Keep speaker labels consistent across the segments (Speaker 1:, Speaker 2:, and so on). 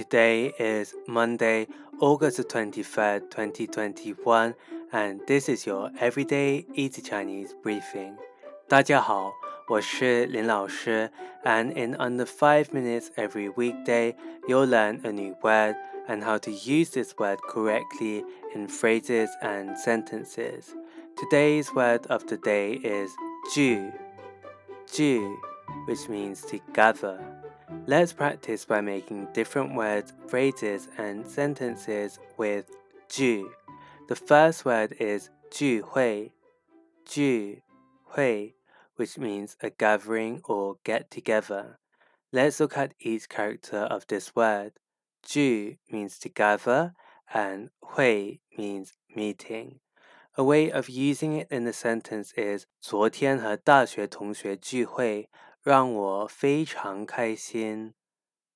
Speaker 1: Today is Monday, August 23rd, 2021, and this is your Everyday Easy Chinese briefing. 大家好，我是林老师, and in under 5 minutes every weekday, you'll learn a new word and how to use this word correctly in phrases and sentences. Today's word of the day is 聚,聚 which means to gather. Let's practice by making different words, phrases, and sentences with 聚. The first word is 聚会,聚会, which means a gathering or get together. Let's look at each character of this word. 聚 means to gather, and 会 means meeting. A way of using it in a sentence is 昨天和大学同学聚会， 让我非常开心。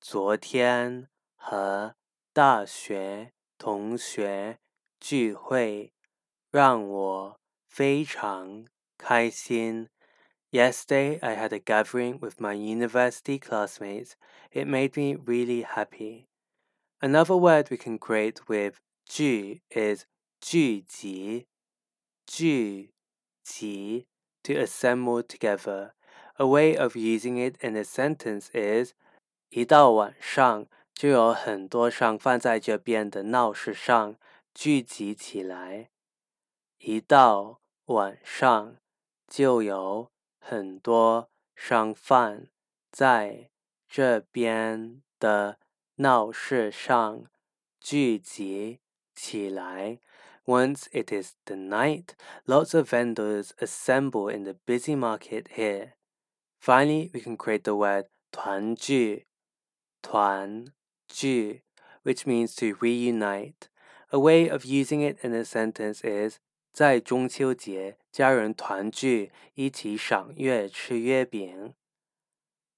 Speaker 1: 昨天和大学同学聚会，让我非常开心。Yesterday, I had a gathering with my university classmates. It made me really happy. Another word we can create with 聚 is 聚集,聚集 to assemble together. A way of using it in a sentence is 一到晚上，就有很多商贩在这边的闹市上聚集起来。一到晚上，就有很多商贩在这边的闹市上聚集起来。Once it is the night, lots of vendors assemble in the busy market here. Finally, we can create the word 团聚,团聚, which means to reunite. A way of using it in a sentence is 在中秋节，家人团聚，一起赏月、吃月饼。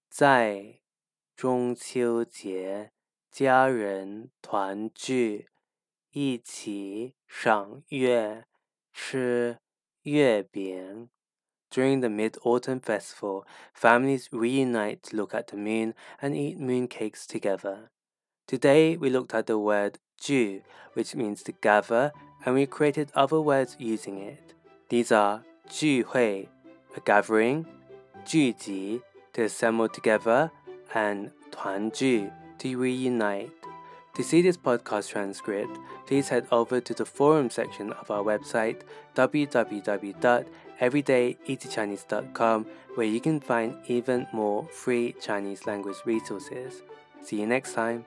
Speaker 1: 在中秋节，家人团聚，一起赏月、吃月饼。 During the Mid Autumn Festival, families reunite to look at the moon and eat mooncakes together. Today we looked at the word 聚, which means to gather, and we created other words using it. These are 聚会, a gathering, 聚集, to assemble together, and 团聚, to reunite. To see this podcast transcript, please head over to the forum section of our website www.everydayeasychinese.com where you can find even more free Chinese language resources. See you next time.